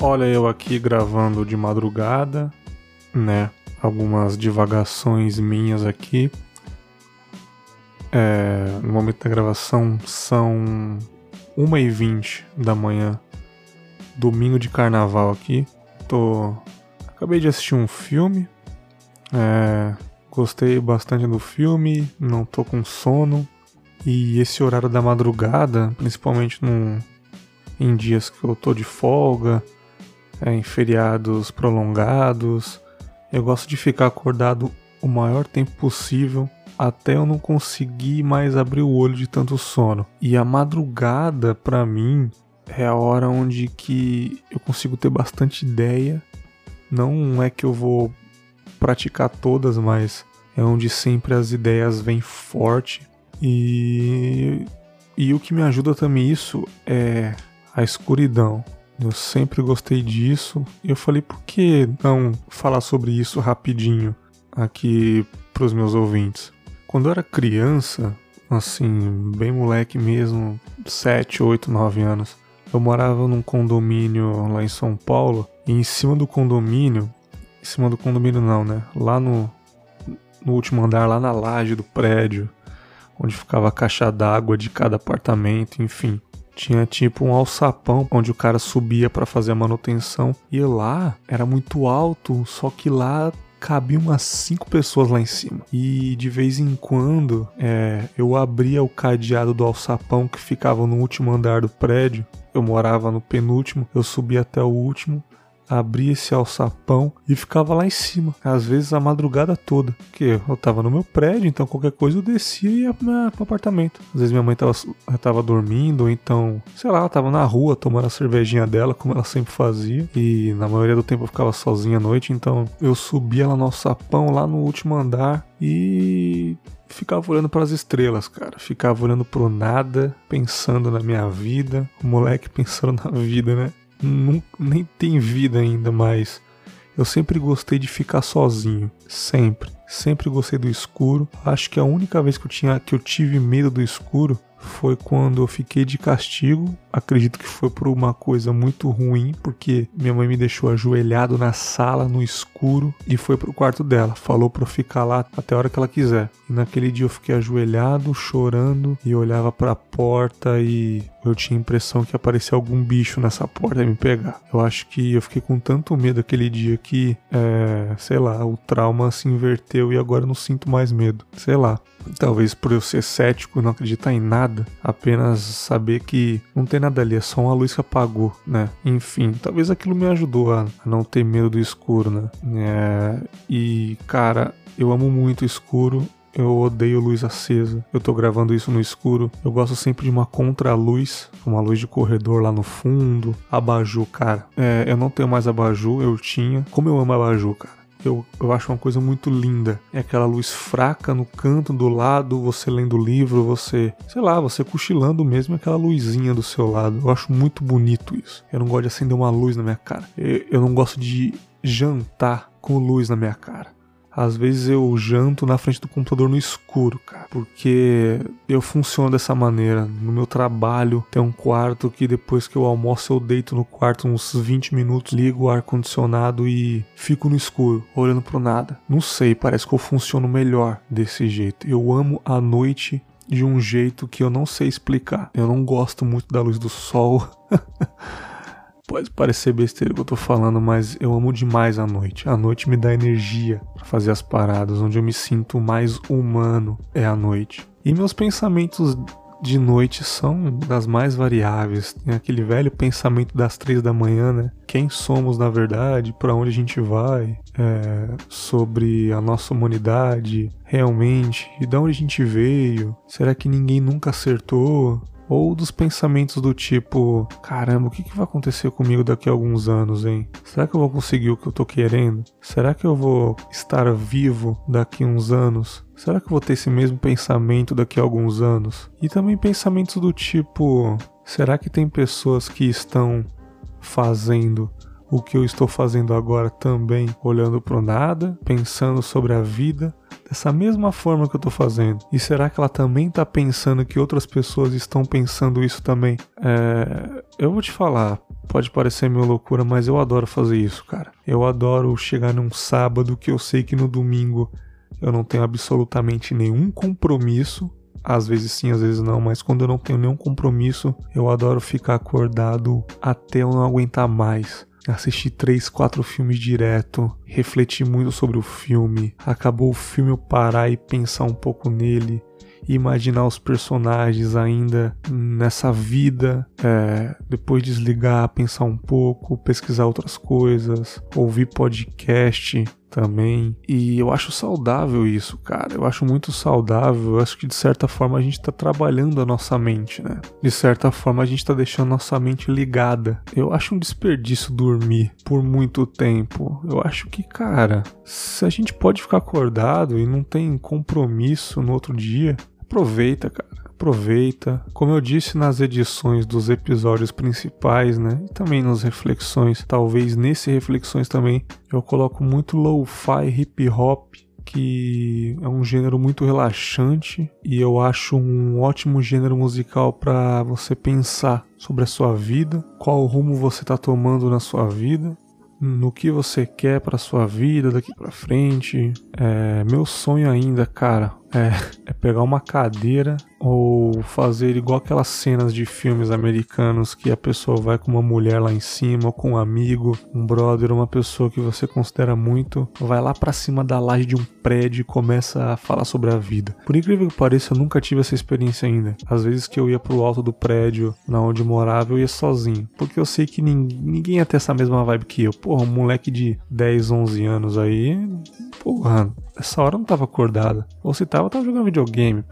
Olha eu aqui gravando de madrugada, né? Algumas divagações minhas aqui. É, no momento da gravação são 1h20 da manhã, domingo de carnaval aqui. Tô. Acabei de assistir um filme. É, gostei bastante do filme, não tô com sono. E esse horário da madrugada, principalmente em dias que eu tô de folga, é, em feriados prolongados. Eu gosto de ficar acordado o maior tempo possível até eu não conseguir mais abrir o olho de tanto sono. E a madrugada, para mim, é a hora onde que eu consigo ter bastante ideia. Não é que eu vou praticar todas, mas é onde sempre as ideias vêm forte. E, e o que me ajuda também isso é a escuridão. Eu sempre gostei disso. E eu falei, por que não falar sobre isso rapidinho aqui para os meus ouvintes? Quando eu era criança, assim, bem moleque mesmo, 7, 8, 9 anos, eu morava num condomínio lá em São Paulo. E em cima do condomínio, em cima do condomínio não, né? Lá no, no último andar, lá na laje do prédio, onde ficava a caixa d'água de cada apartamento, enfim tinha tipo um alçapão onde o cara subia para fazer a manutenção. E lá era muito alto, só que lá cabia umas cinco pessoas lá em cima. E de vez em quando é, eu abria o cadeado do alçapão que ficava no último andar do prédio. Eu morava no penúltimo, eu subia até o último abria esse alçapão e ficava lá em cima, às vezes a madrugada toda, porque eu tava no meu prédio, então qualquer coisa eu descia e ia pro apartamento. Às vezes minha mãe tava, tava dormindo, ou então, sei lá, ela tava na rua tomando a cervejinha dela, como ela sempre fazia, e na maioria do tempo eu ficava sozinha à noite, então eu subia lá no alçapão, lá no último andar, e ficava olhando para as estrelas, cara. Ficava olhando pro nada, pensando na minha vida. O moleque pensando na vida, né? Nem tem vida ainda, mas eu sempre gostei de ficar sozinho, sempre. Sempre gostei do escuro. Acho que a única vez que eu tinha que eu tive medo do escuro foi quando eu fiquei de castigo. Acredito que foi por uma coisa muito ruim, porque minha mãe me deixou ajoelhado na sala, no escuro, e foi pro quarto dela. Falou pra eu ficar lá até a hora que ela quiser. E naquele dia eu fiquei ajoelhado, chorando, e olhava pra porta e eu tinha a impressão que aparecia algum bicho nessa porta e me pegar. Eu acho que eu fiquei com tanto medo aquele dia que, é, sei lá, o trauma se inverteu e agora eu não sinto mais medo. Sei lá. Talvez por eu ser cético e não acreditar em nada, apenas saber que não tem nada ali, é só uma luz que apagou, né? Enfim, talvez aquilo me ajudou a, não ter medo do escuro, né? É, e, cara, eu amo muito o escuro eu odeio luz acesa. Eu tô gravando isso no escuro. Eu gosto sempre de uma contra-luz, uma luz de corredor lá no fundo. Abajur, cara. É, eu não tenho mais abajur, eu tinha. Como eu amo abajur, cara eu, eu acho uma coisa muito linda. É aquela luz fraca no canto do lado, você lendo o livro, você, sei lá, você cochilando mesmo, aquela luzinha do seu lado. Eu acho muito bonito isso. Eu não gosto de acender uma luz na minha cara. Eu, eu não gosto de jantar com luz na minha cara. Às vezes eu janto na frente do computador no escuro, cara, porque eu funciono dessa maneira. No meu trabalho tem um quarto que depois que eu almoço eu deito no quarto uns 20 minutos, ligo o ar condicionado e fico no escuro, olhando pro nada. Não sei, parece que eu funciono melhor desse jeito. Eu amo a noite de um jeito que eu não sei explicar. Eu não gosto muito da luz do sol. Pode parecer besteira que eu tô falando, mas eu amo demais a noite. A noite me dá energia para fazer as paradas, onde eu me sinto mais humano é a noite. E meus pensamentos de noite são das mais variáveis. Tem aquele velho pensamento das três da manhã, né? Quem somos na verdade, para onde a gente vai, é, sobre a nossa humanidade realmente, e de onde a gente veio. Será que ninguém nunca acertou? Ou dos pensamentos do tipo: caramba, o que, que vai acontecer comigo daqui a alguns anos, hein? Será que eu vou conseguir o que eu tô querendo? Será que eu vou estar vivo daqui a uns anos? Será que eu vou ter esse mesmo pensamento daqui a alguns anos? E também pensamentos do tipo: será que tem pessoas que estão fazendo o que eu estou fazendo agora também, olhando para nada, pensando sobre a vida, dessa mesma forma que eu tô fazendo? E será que ela também tá pensando que outras pessoas estão pensando isso também? É, eu vou te falar, Pode parecer meio loucura, mas eu adoro fazer isso, cara. Eu adoro chegar num sábado que eu sei que no domingo eu não tenho absolutamente nenhum compromisso. Às vezes sim, às vezes não, mas quando eu não tenho nenhum compromisso, eu adoro ficar acordado até eu não aguentar mais. Assistir três, quatro filmes direto, refletir muito sobre o filme. Acabou o filme eu parar e pensar um pouco nele, imaginar os personagens ainda nessa vida, é, depois desligar, pensar um pouco, pesquisar outras coisas, ouvir podcast também. E eu acho saudável isso, cara. Eu acho muito saudável. Eu acho que de certa forma a gente tá trabalhando a nossa mente, né? De certa forma a gente tá deixando nossa mente ligada. Eu acho um desperdício dormir por muito tempo. Eu acho que, cara, se a gente pode ficar acordado e não tem compromisso no outro dia, aproveita, cara. Aproveita. Como eu disse nas edições dos episódios principais, né? E também nas reflexões, talvez nesse reflexões também, eu coloco muito lo-fi hip hop que é um gênero muito relaxante e eu acho um ótimo gênero musical para você pensar sobre a sua vida, qual rumo você está tomando na sua vida no que você quer para sua vida daqui para frente. É, meu sonho ainda, cara, é, é pegar uma cadeira ou fazer igual aquelas cenas de filmes americanos que a pessoa vai com uma mulher lá em cima, ou com um amigo, um brother, uma pessoa que você considera muito, vai lá para cima da laje de um prédio e começa a falar sobre a vida. Por incrível que pareça, eu nunca tive essa experiência ainda. Às vezes que eu ia pro alto do prédio, na onde morava, eu ia sozinho, porque eu sei que ninguém ia ter essa mesma vibe que eu. Porra, um moleque de 10, 11 anos aí, porra, essa hora eu não tava acordada. Ou se tava, eu tava jogando videogame.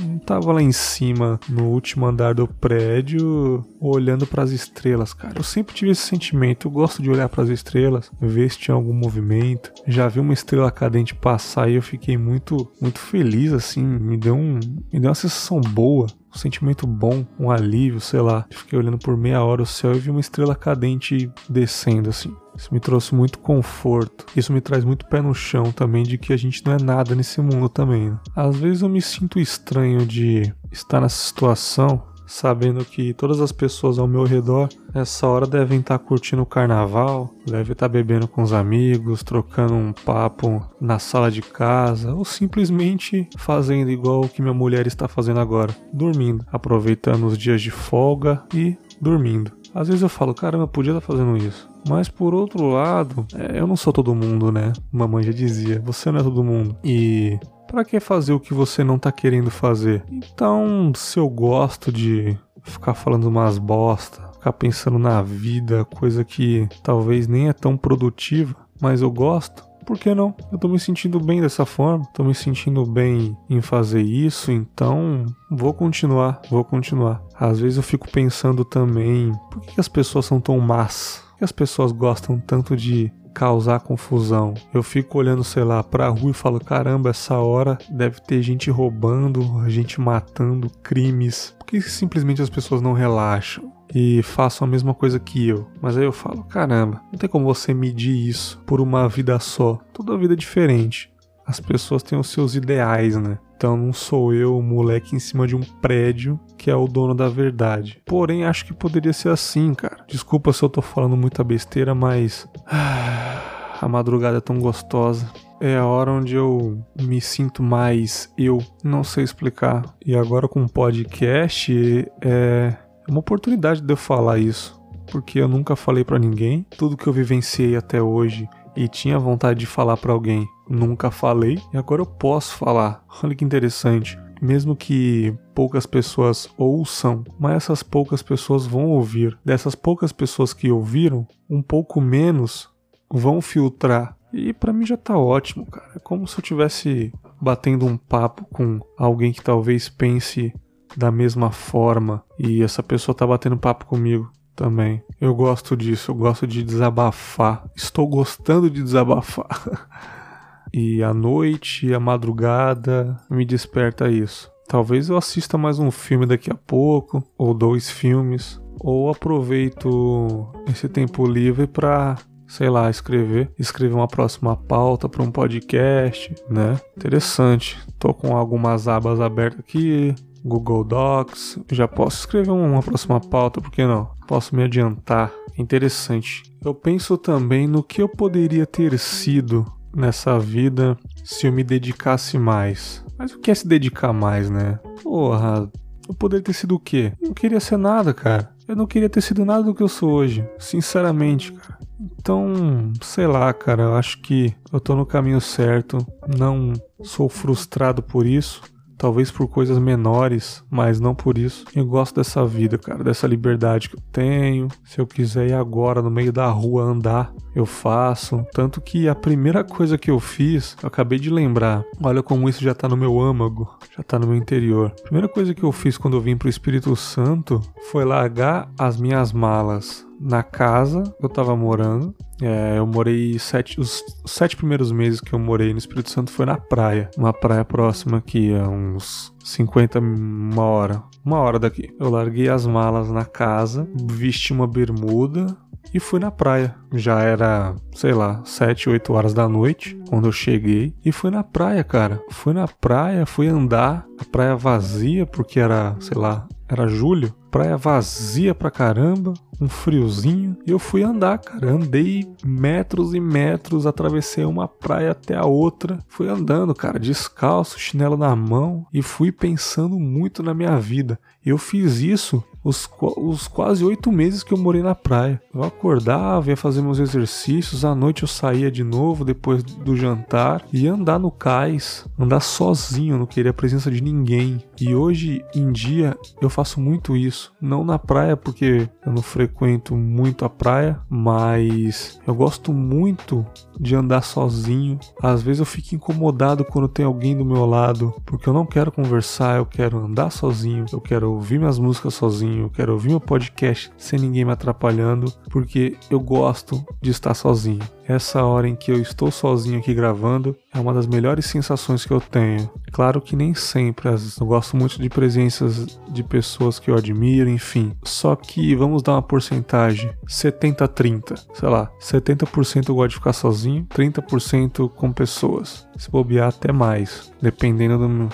Não tava lá em cima, no último andar do prédio, olhando para as estrelas, cara. Eu sempre tive esse sentimento. Eu gosto de olhar para as estrelas, ver se tinha algum movimento. Já vi uma estrela cadente passar e eu fiquei muito, muito feliz, assim. Me deu, um, me deu uma sensação boa um sentimento bom, um alívio, sei lá. Fiquei olhando por meia hora o céu e vi uma estrela cadente descendo assim. Isso me trouxe muito conforto. Isso me traz muito pé no chão também de que a gente não é nada nesse mundo também. Né? Às vezes eu me sinto estranho de estar nessa situação, sabendo que todas as pessoas ao meu redor nessa hora devem estar curtindo o carnaval, devem estar bebendo com os amigos, trocando um papo na sala de casa ou simplesmente fazendo igual o que minha mulher está fazendo agora, dormindo, aproveitando os dias de folga e dormindo. Às vezes eu falo, caramba, eu podia estar fazendo isso. Mas por outro lado, é, eu não sou todo mundo, né? Mamãe já dizia, você não é todo mundo. E para que fazer o que você não tá querendo fazer? Então, se eu gosto de ficar falando umas bosta, ficar pensando na vida, coisa que talvez nem é tão produtiva, mas eu gosto, por que não? Eu tô me sentindo bem dessa forma, tô me sentindo bem em fazer isso, então vou continuar, vou continuar. Às vezes eu fico pensando também, por que as pessoas são tão más? Por que as pessoas gostam tanto de causar confusão. Eu fico olhando, sei lá, pra rua e falo: caramba, essa hora deve ter gente roubando, gente matando, crimes. Por que simplesmente as pessoas não relaxam? e façam a mesma coisa que eu. Mas aí eu falo, caramba, não tem como você medir isso por uma vida só. Toda vida é diferente. As pessoas têm os seus ideais, né? Então não sou eu, moleque em cima de um prédio, que é o dono da verdade. Porém, acho que poderia ser assim, cara. Desculpa se eu tô falando muita besteira, mas. A madrugada é tão gostosa. É a hora onde eu me sinto mais eu. Não sei explicar. E agora com o podcast, é é uma oportunidade de eu falar isso, porque eu nunca falei para ninguém. Tudo que eu vivenciei até hoje e tinha vontade de falar para alguém, nunca falei e agora eu posso falar. Olha que interessante. Mesmo que poucas pessoas ouçam, mas essas poucas pessoas vão ouvir. Dessas poucas pessoas que ouviram, um pouco menos vão filtrar. E para mim já tá ótimo, cara. É como se eu tivesse batendo um papo com alguém que talvez pense da mesma forma e essa pessoa tá batendo papo comigo também. Eu gosto disso, eu gosto de desabafar. Estou gostando de desabafar. e a noite, a madrugada me desperta isso. Talvez eu assista mais um filme daqui a pouco, ou dois filmes, ou aproveito esse tempo livre para sei lá, escrever, escrever uma próxima pauta para um podcast, né? Interessante. Tô com algumas abas abertas aqui, Google Docs. Já posso escrever uma próxima pauta, por que não? Posso me adiantar. Interessante. Eu penso também no que eu poderia ter sido nessa vida se eu me dedicasse mais. Mas o que é se dedicar mais, né? Porra, eu poderia ter sido o quê? Eu não queria ser nada, cara. Eu não queria ter sido nada do que eu sou hoje. Sinceramente, cara. Então, sei lá, cara, eu acho que eu tô no caminho certo. Não sou frustrado por isso. Talvez por coisas menores, mas não por isso. Eu gosto dessa vida, cara, dessa liberdade que eu tenho. Se eu quiser ir agora no meio da rua andar, eu faço. Tanto que a primeira coisa que eu fiz, eu acabei de lembrar. Olha como isso já tá no meu âmago, já tá no meu interior. A primeira coisa que eu fiz quando eu vim pro Espírito Santo foi largar as minhas malas na casa que eu tava morando. É, eu morei sete, os sete primeiros meses que eu morei no Espírito Santo foi na praia, uma praia próxima aqui, a uns 50, uma hora, uma hora daqui. Eu larguei as malas na casa, vesti uma bermuda, e fui na praia. Já era, sei lá, 7, 8 horas da noite quando eu cheguei e fui na praia, cara. Fui na praia, fui andar, a praia vazia porque era, sei lá, era julho, praia vazia pra caramba, um friozinho, e eu fui andar, cara. Andei metros e metros, atravessei uma praia até a outra. Fui andando, cara, descalço, chinelo na mão, e fui pensando muito na minha vida. Eu fiz isso os, os quase oito meses que eu morei na praia. Eu acordava, ia fazer meus exercícios, à noite eu saía de novo depois do jantar e andar no cais, andar sozinho, não queria a presença de ninguém. E hoje em dia eu faço muito isso, não na praia porque eu não frequento muito a praia, mas eu gosto muito de andar sozinho. Às vezes eu fico incomodado quando tem alguém do meu lado, porque eu não quero conversar, eu quero andar sozinho, eu quero ouvir minhas músicas sozinho sozinho, eu quero ouvir meu podcast sem ninguém me atrapalhando, porque eu gosto de estar sozinho. Essa hora em que eu estou sozinho aqui gravando é uma das melhores sensações que eu tenho. Claro que nem sempre, às vezes eu gosto muito de presenças de pessoas que eu admiro, enfim. Só que vamos dar uma porcentagem: 70-30. Sei lá, 70% eu gosto de ficar sozinho, 30% com pessoas. Se bobear até mais, dependendo do meu,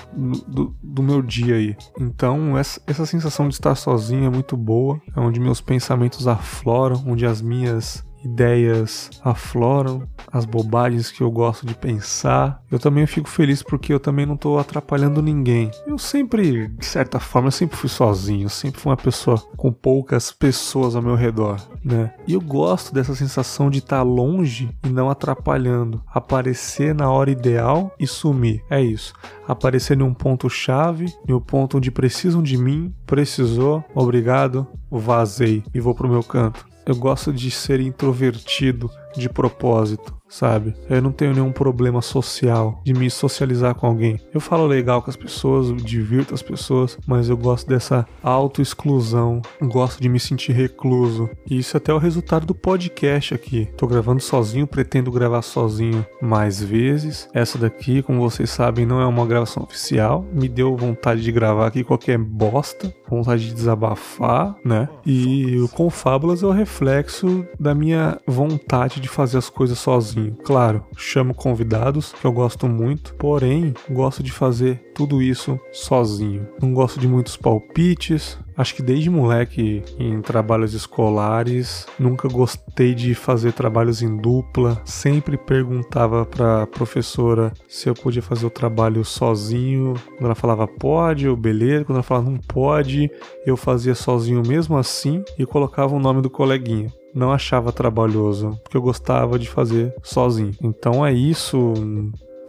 do, do meu dia aí. Então, essa, essa sensação de estar sozinho é muito boa, é onde meus pensamentos afloram, onde as minhas ideias afloram, as bobagens que eu gosto de pensar. Eu também fico feliz porque eu também não estou atrapalhando ninguém. Eu sempre, de certa forma, eu sempre fui sozinho, sempre fui uma pessoa com poucas pessoas ao meu redor, né? E eu gosto dessa sensação de estar tá longe e não atrapalhando, aparecer na hora ideal e sumir. É isso. Aparecer em um ponto chave, um ponto onde precisam de mim, precisou, obrigado, vazei e vou pro meu canto. Eu gosto de ser introvertido de propósito sabe? Eu não tenho nenhum problema social de me socializar com alguém. Eu falo legal com as pessoas, eu divirto as pessoas, mas eu gosto dessa auto-exclusão, gosto de me sentir recluso. E isso é até o resultado do podcast aqui. Tô gravando sozinho, pretendo gravar sozinho mais vezes. Essa daqui, como vocês sabem, não é uma gravação oficial. Me deu vontade de gravar aqui qualquer bosta, vontade de desabafar, né? E o Confábulas é o reflexo da minha vontade de fazer as coisas sozinho. Claro, chamo convidados, que eu gosto muito, porém, gosto de fazer tudo isso sozinho. Não gosto de muitos palpites, Acho que desde moleque em trabalhos escolares, nunca gostei de fazer trabalhos em dupla. Sempre perguntava para professora se eu podia fazer o trabalho sozinho. Quando ela falava pode, eu beleza. Quando ela falava não pode, eu fazia sozinho mesmo assim e colocava o nome do coleguinha não achava trabalhoso, porque eu gostava de fazer sozinho. Então é isso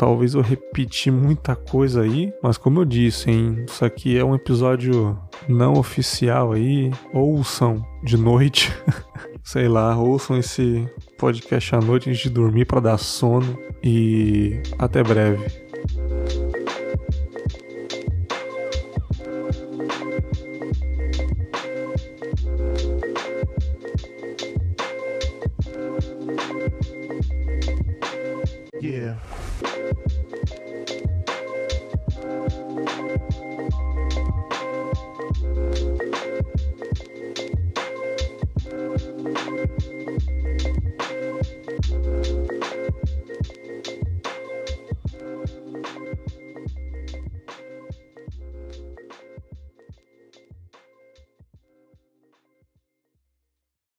talvez eu repeti muita coisa aí, mas como eu disse, hein, isso aqui é um episódio não oficial aí, ouçam de noite. Sei lá, ouçam esse podcast à noite antes de dormir para dar sono e até breve. Yeah.